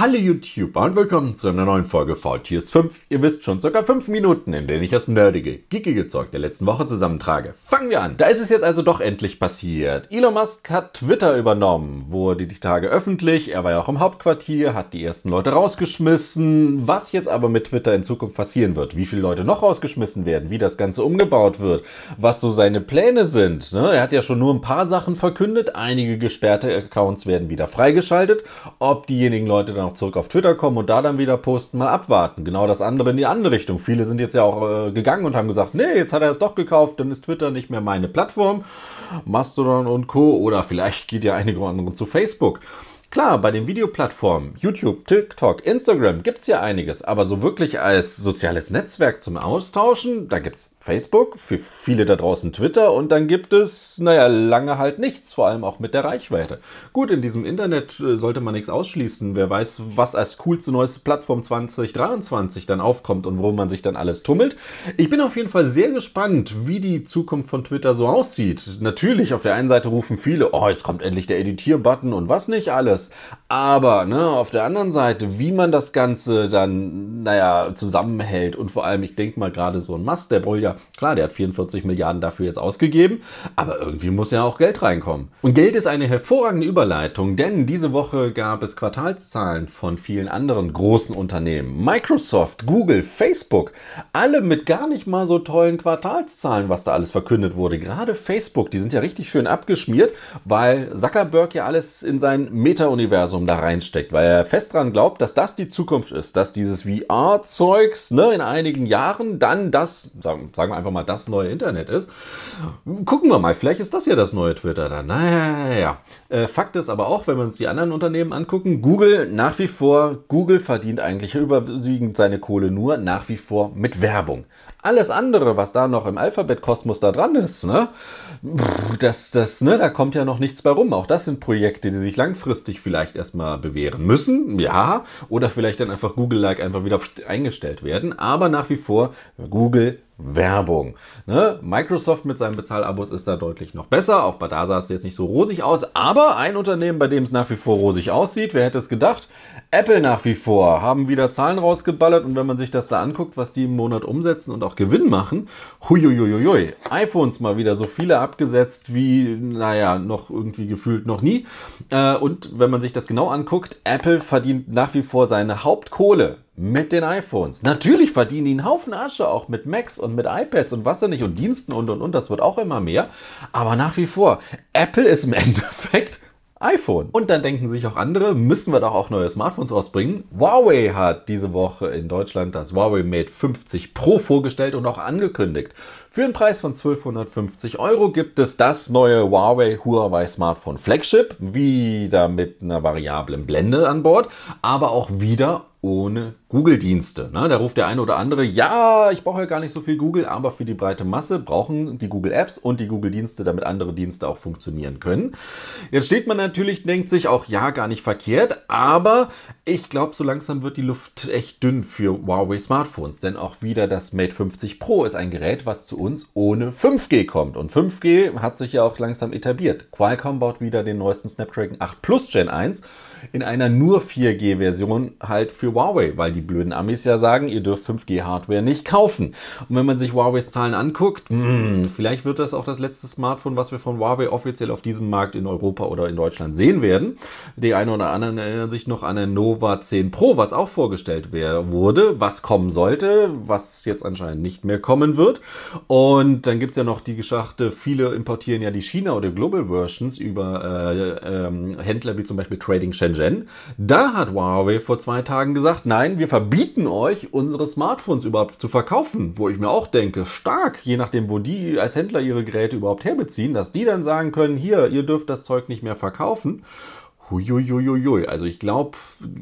Hallo YouTube und willkommen zu einer neuen Folge VTS 5. Ihr wisst schon, circa 5 Minuten, in denen ich das nerdige, geekige Zeug der letzten Woche zusammentrage. Fangen wir an. Da ist es jetzt also doch endlich passiert. Elon Musk hat Twitter übernommen, wurde die Tage öffentlich. Er war ja auch im Hauptquartier, hat die ersten Leute rausgeschmissen. Was jetzt aber mit Twitter in Zukunft passieren wird, wie viele Leute noch rausgeschmissen werden, wie das Ganze umgebaut wird, was so seine Pläne sind. Ne? Er hat ja schon nur ein paar Sachen verkündet. Einige gesperrte Accounts werden wieder freigeschaltet. Ob diejenigen Leute dann auch zurück auf Twitter kommen und da dann wieder posten, mal abwarten. Genau das andere in die andere Richtung. Viele sind jetzt ja auch äh, gegangen und haben gesagt, nee, jetzt hat er es doch gekauft, dann ist Twitter nicht mehr meine Plattform. Mastodon und Co. Oder vielleicht geht ja einige andere zu Facebook. Klar, bei den Videoplattformen, YouTube, TikTok, Instagram gibt es ja einiges, aber so wirklich als soziales Netzwerk zum Austauschen, da gibt es Facebook, für viele da draußen Twitter und dann gibt es, naja, lange halt nichts, vor allem auch mit der Reichweite. Gut, in diesem Internet äh, sollte man nichts ausschließen. Wer weiß, was als coolste neueste Plattform 2023 dann aufkommt und wo man sich dann alles tummelt. Ich bin auf jeden Fall sehr gespannt, wie die Zukunft von Twitter so aussieht. Natürlich, auf der einen Seite rufen viele, oh, jetzt kommt endlich der Editierbutton und was nicht alles. Aber, ne, auf der anderen Seite, wie man das Ganze dann, naja, zusammenhält und vor allem, ich denke mal gerade so ein Mast, der ja Klar, der hat 44 Milliarden dafür jetzt ausgegeben, aber irgendwie muss ja auch Geld reinkommen. Und Geld ist eine hervorragende Überleitung, denn diese Woche gab es Quartalszahlen von vielen anderen großen Unternehmen. Microsoft, Google, Facebook, alle mit gar nicht mal so tollen Quartalszahlen, was da alles verkündet wurde. Gerade Facebook, die sind ja richtig schön abgeschmiert, weil Zuckerberg ja alles in sein Meta-Universum da reinsteckt, weil er fest dran glaubt, dass das die Zukunft ist, dass dieses VR-Zeugs ne, in einigen Jahren dann das, sagen, sagen sagen wir einfach mal, das neue Internet ist. Gucken wir mal, vielleicht ist das ja das neue Twitter dann. Naja, äh, Fakt ist aber auch, wenn wir uns die anderen Unternehmen angucken, Google nach wie vor, Google verdient eigentlich überwiegend seine Kohle nur nach wie vor mit Werbung. Alles andere, was da noch im Alphabet-Kosmos da dran ist, ne, das, das, ne, da kommt ja noch nichts bei rum. Auch das sind Projekte, die sich langfristig vielleicht erstmal bewähren müssen, ja, oder vielleicht dann einfach Google-like einfach wieder eingestellt werden. Aber nach wie vor, Google Werbung. Ne? Microsoft mit seinen Bezahlabos ist da deutlich noch besser. Auch bei da sah es jetzt nicht so rosig aus. Aber ein Unternehmen, bei dem es nach wie vor rosig aussieht, wer hätte es gedacht? Apple nach wie vor haben wieder Zahlen rausgeballert. Und wenn man sich das da anguckt, was die im Monat umsetzen und auch Gewinn machen, huiuiuiui, iPhones mal wieder so viele abgesetzt wie, naja, noch irgendwie gefühlt noch nie. Äh, und wenn man sich das genau anguckt, Apple verdient nach wie vor seine Hauptkohle mit den iPhones. Natürlich verdienen die einen Haufen Asche auch mit Macs und mit iPads und was ja nicht und Diensten und und und. Das wird auch immer mehr. Aber nach wie vor, Apple ist im Endeffekt iPhone. Und dann denken sich auch andere, müssen wir doch auch neue Smartphones rausbringen. Huawei hat diese Woche in Deutschland das Huawei Mate 50 Pro vorgestellt und auch angekündigt. Für einen Preis von 1250 Euro gibt es das neue Huawei Huawei Smartphone Flagship, wieder mit einer variablen Blende an Bord, aber auch wieder ohne Google-Dienste. Ne? Da ruft der eine oder andere, ja, ich brauche ja gar nicht so viel Google, aber für die breite Masse brauchen die Google-Apps und die Google-Dienste, damit andere Dienste auch funktionieren können. Jetzt steht man natürlich, denkt sich auch, ja, gar nicht verkehrt, aber ich glaube, so langsam wird die Luft echt dünn für Huawei Smartphones, denn auch wieder das Mate 50 Pro ist ein Gerät, was zu uns ohne 5G kommt. Und 5G hat sich ja auch langsam etabliert. Qualcomm baut wieder den neuesten Snapdragon 8 Plus Gen 1 in einer nur 4G-Version halt für Huawei, weil die blöden Amis ja sagen, ihr dürft 5G-Hardware nicht kaufen. Und wenn man sich Huaweis Zahlen anguckt, mh, hm, vielleicht wird das auch das letzte Smartphone, was wir von Huawei offiziell auf diesem Markt in Europa oder in Deutschland sehen werden. Die einen oder anderen erinnern sich noch an ein Nova 10 Pro, was auch vorgestellt wurde, was kommen sollte, was jetzt anscheinend nicht mehr kommen wird. Und dann gibt es ja noch die Geschichte, viele importieren ja die China- oder Global Versions über äh, äh, Händler wie zum Beispiel Trading Shell Shenzhen. Da hat Huawei vor zwei Tagen gesagt, nein, wir verbieten euch, unsere Smartphones überhaupt zu verkaufen. Wo ich mir auch denke, stark, je nachdem, wo die als Händler ihre Geräte überhaupt herbeziehen, dass die dann sagen können, hier, ihr dürft das Zeug nicht mehr verkaufen. Huiuiuiui. Also ich glaube,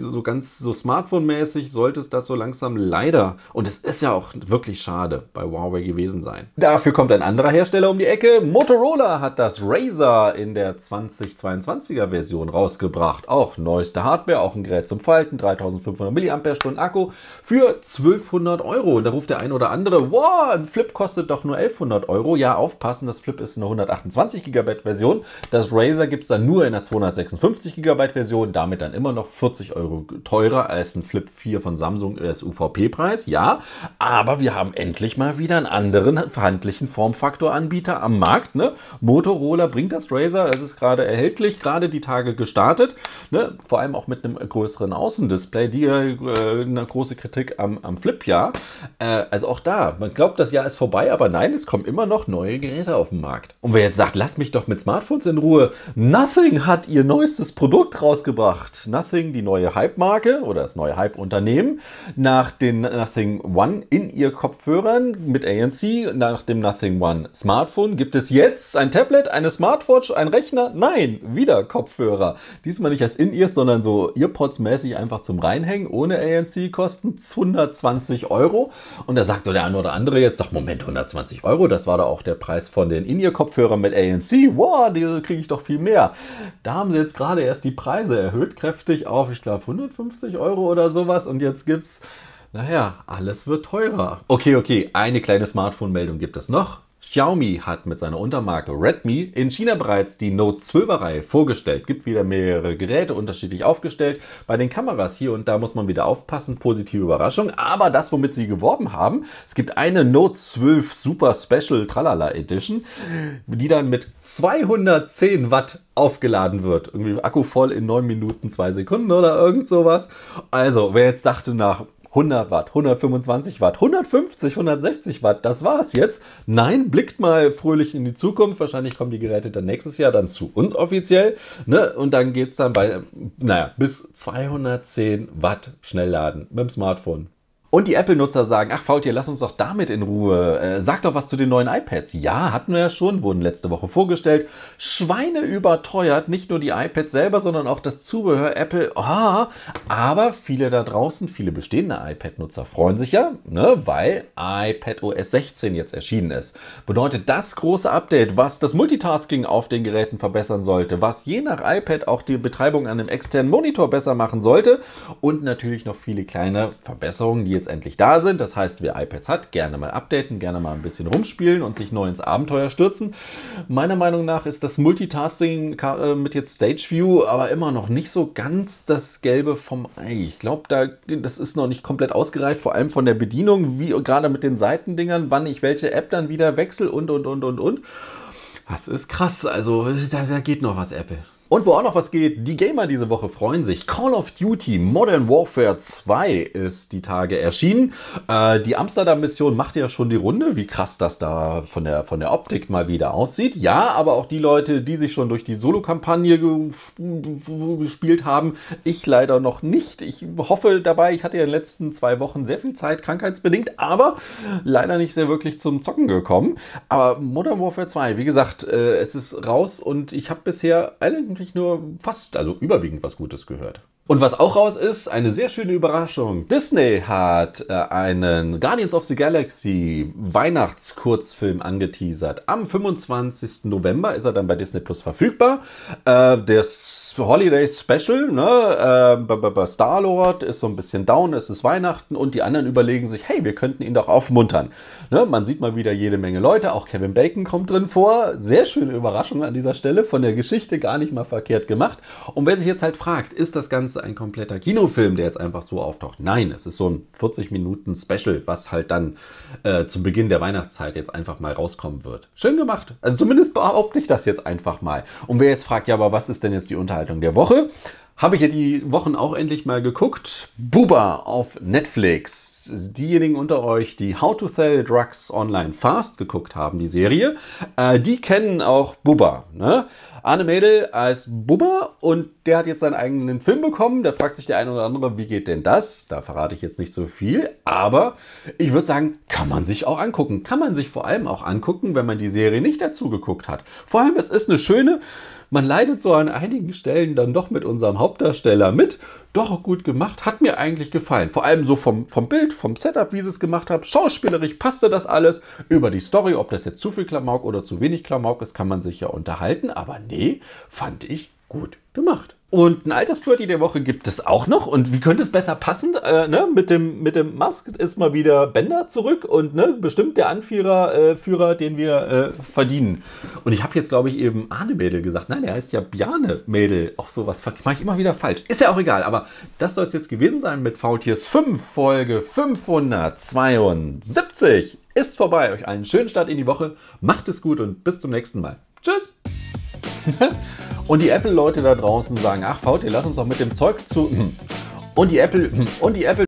so ganz so Smartphone-mäßig sollte es das so langsam leider, und es ist ja auch wirklich schade, bei Huawei gewesen sein. Dafür kommt ein anderer Hersteller um die Ecke. Motorola hat das Razer in der 2022er Version rausgebracht. Auch neueste Hardware, auch ein Gerät zum Falten, 3500 mAh Akku für 1200 Euro. Und da ruft der ein oder andere, wow, ein Flip kostet doch nur 1100 Euro. Ja, aufpassen, das Flip ist eine 128 GB Version. Das Razer gibt es dann nur in der 256 GB Version, damit dann immer noch 40 40 Euro teurer als ein Flip 4 von Samsung als UVP-Preis, ja. Aber wir haben endlich mal wieder einen anderen verhandlichen Formfaktor-Anbieter am Markt. Ne? Motorola bringt das Razer, es ist gerade erhältlich, gerade die Tage gestartet. Ne? Vor allem auch mit einem größeren Außendisplay, die äh, eine große Kritik am, am Flip, ja. Äh, also auch da, man glaubt, das Jahr ist vorbei, aber nein, es kommen immer noch neue Geräte auf den Markt. Und wer jetzt sagt, lass mich doch mit Smartphones in Ruhe, Nothing hat ihr neuestes Produkt rausgebracht. Nothing, die neue Hype-Marke oder das neue Hype-Unternehmen, nach den Nothing One in ihr Kopfhörern mit ANC, nach dem Nothing One Smartphone gibt es jetzt ein Tablet, eine Smartwatch, ein Rechner, nein, wieder Kopfhörer. Diesmal nicht als In-Ears, sondern so Earpods-mäßig einfach zum Reinhängen, ohne ANC, kosten 120 Euro. Und da sagt der eine oder andere jetzt, doch Moment, 120 Euro, das war doch auch der Preis von den In-Ear-Kopfhörern mit ANC. Wow, die kriege ich doch viel mehr. Da haben sie jetzt gerade erst die Preise erhöht, kräftig auf, ich glaube, 150 Euro oder sowas. Und jetzt gibt's naja, alles wird teurer. Okay, okay, eine kleine Smartphone-Meldung gibt es noch. Xiaomi hat mit seiner Untermarke Redmi in China bereits die Note 12er Reihe vorgestellt. Gibt wieder mehrere Geräte unterschiedlich aufgestellt. Bei den Kameras hier und da muss man wieder aufpassen. Positive Überraschung. Aber das, womit sie geworben haben, es gibt eine Note 12 Super Special Tralala Edition, die dann mit 210 Watt aufgeladen wird. Irgendwie Akku voll in 9 Minuten 2 Sekunden oder irgend sowas. Also, wer jetzt dachte nach 100 Watt, 125 Watt, 150, 160 Watt, das war's jetzt. Nein, blickt mal fröhlich in die Zukunft. Wahrscheinlich kommen die Geräte dann nächstes Jahr dann zu uns offiziell. Ne? Und dann geht's dann bei, naja, bis 210 Watt Schnellladen mit dem Smartphone. Und die Apple-Nutzer sagen, ach Faultier, lass uns doch damit in Ruhe. Äh, sag doch was zu den neuen iPads. Ja, hatten wir ja schon, wurden letzte Woche vorgestellt. Schweine überteuert, nicht nur die iPads selber, sondern auch das Zubehör. Apple, ah, aber viele da draußen, viele bestehende iPad-Nutzer freuen sich ja, ne, weil iPad OS 16 jetzt erschienen ist. Bedeutet das große Update, was das Multitasking auf den Geräten verbessern sollte, was je nach iPad auch die Betreibung an einem externen Monitor besser machen sollte und natürlich noch viele kleine Verbesserungen, die jetzt endlich da sind. Das heißt, wer iPads hat, gerne mal updaten, gerne mal ein bisschen rumspielen und sich neu ins Abenteuer stürzen. Meiner Meinung nach ist das Multitasking äh, mit jetzt Stage View aber immer noch nicht so ganz das Gelbe vom Ei. Ich glaube, da, das ist noch nicht komplett ausgereift, vor allem von der Bedienung, wie gerade mit den Seitendingern, wann ich welche App dann wieder wechsle und, und, und, und, und. Das ist krass. Also, da, da geht noch was, Apple. Und wo auch noch was geht, die Gamer diese Woche freuen sich. Call of Duty Modern Warfare 2 ist die Tage erschienen. Äh, die Amsterdam-Mission macht ja schon die Runde, wie krass das da von der, von der Optik mal wieder aussieht. Ja, aber auch die Leute, die sich schon durch die Solo-Kampagne gespielt haben, ich leider noch nicht. Ich hoffe dabei, ich hatte ja in den letzten zwei Wochen sehr viel Zeit, krankheitsbedingt, aber leider nicht sehr wirklich zum Zocken gekommen. Aber Modern Warfare 2, wie gesagt, äh, es ist raus und ich habe bisher eigentlich eigentlich nur fast, also überwiegend was Gutes gehört. Und was auch raus ist, eine sehr schöne Überraschung. Disney hat äh, einen Guardians of the Galaxy Weihnachtskurzfilm angeteasert. Am 25. November ist er dann bei Disney Plus verfügbar. Äh, das Holiday Special, ne? Äh, Star-Lord ist so ein bisschen down, es ist Weihnachten und die anderen überlegen sich, hey, wir könnten ihn doch aufmuntern. Ne? Man sieht mal wieder jede Menge Leute, auch Kevin Bacon kommt drin vor. Sehr schöne Überraschung an dieser Stelle, von der Geschichte gar nicht mal verkehrt gemacht. Und wer sich jetzt halt fragt, ist das Ganze ein kompletter Kinofilm, der jetzt einfach so auftaucht? Nein, es ist so ein 40 Minuten Special, was halt dann äh, zu Beginn der Weihnachtszeit jetzt einfach mal rauskommen wird. Schön gemacht. Also zumindest behaupte ich das jetzt einfach mal. Und wer jetzt fragt, ja, aber was ist denn jetzt die? Unterhaltung der Woche. Habe ich ja die Wochen auch endlich mal geguckt. Buba auf Netflix. Diejenigen unter euch, die How to Sell Drugs Online Fast geguckt haben, die Serie, äh, die kennen auch Buba. Ne? Arne Mädel als Bubba und der hat jetzt seinen eigenen Film bekommen. Da fragt sich der eine oder andere, wie geht denn das? Da verrate ich jetzt nicht so viel, aber ich würde sagen, kann man sich auch angucken. Kann man sich vor allem auch angucken, wenn man die Serie nicht dazu geguckt hat. Vor allem, es ist eine schöne, man leidet so an einigen Stellen dann doch mit unserem Hauptdarsteller mit. Doch gut gemacht, hat mir eigentlich gefallen. Vor allem so vom, vom Bild, vom Setup, wie sie es gemacht haben. Schauspielerisch passte das alles. Über die Story, ob das jetzt zu viel Klamauk oder zu wenig Klamauk ist, kann man sich ja unterhalten. Aber nee, fand ich gut gemacht. Und ein altes QWERTY der Woche gibt es auch noch. Und wie könnte es besser passen? Äh, ne? mit, dem, mit dem Musk ist mal wieder Bender zurück und ne? bestimmt der Anführer, äh, Führer, den wir äh, verdienen. Und ich habe jetzt, glaube ich, eben Arne Mädel gesagt. Nein, der heißt ja Bjarne Mädel. Auch sowas mache ich immer wieder falsch. Ist ja auch egal. Aber das soll es jetzt gewesen sein mit VTS 5, Folge 572. Ist vorbei. Euch einen schönen Start in die Woche. Macht es gut und bis zum nächsten Mal. Tschüss. Und die Apple-Leute da draußen sagen, ach VT, lass uns doch mit dem Zeug zu... Und die Apple... Und die Apple...